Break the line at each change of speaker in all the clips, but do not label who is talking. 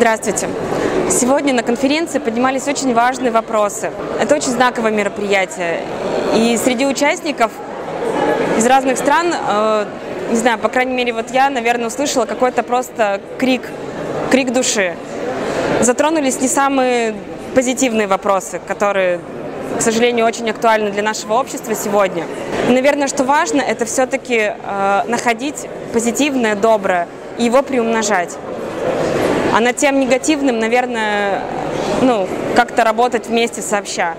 Здравствуйте. Сегодня на конференции поднимались очень важные вопросы. Это очень знаковое мероприятие. И среди участников из разных стран, э, не знаю, по крайней мере, вот я, наверное, услышала какой-то просто крик, крик души. Затронулись не самые позитивные вопросы, которые, к сожалению, очень актуальны для нашего общества сегодня. И, наверное, что важно, это все-таки э, находить позитивное, доброе и его приумножать. А над тем негативным, наверное, ну, как-то работать вместе сообща.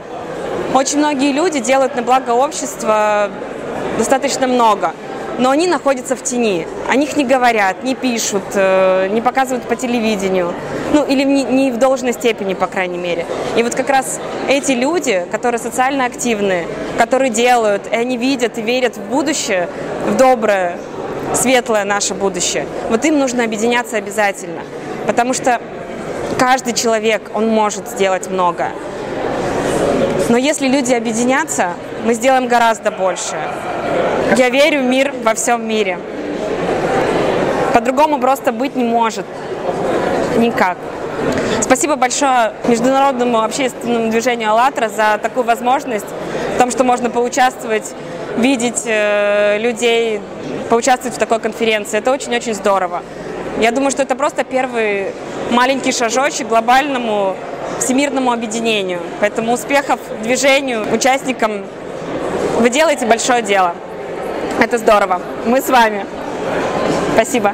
Очень многие люди делают на благо общества достаточно много, но они находятся в тени. О них не говорят, не пишут, э, не показывают по телевидению. Ну, или не, в должной степени, по крайней мере. И вот как раз эти люди, которые социально активны, которые делают, и они видят и верят в будущее, в доброе, светлое наше будущее, вот им нужно объединяться обязательно. Потому что каждый человек, он может сделать много. Но если люди объединятся, мы сделаем гораздо больше. Я верю в мир во всем мире. По-другому просто быть не может. Никак. Спасибо большое Международному общественному движению «АЛЛАТРА» за такую возможность, в том, что можно поучаствовать, видеть э, людей, поучаствовать в такой конференции. Это очень-очень здорово. Я думаю, что это просто первый маленький шажочек глобальному всемирному объединению. Поэтому успехов движению, участникам. Вы делаете большое дело. Это здорово. Мы с вами. Спасибо.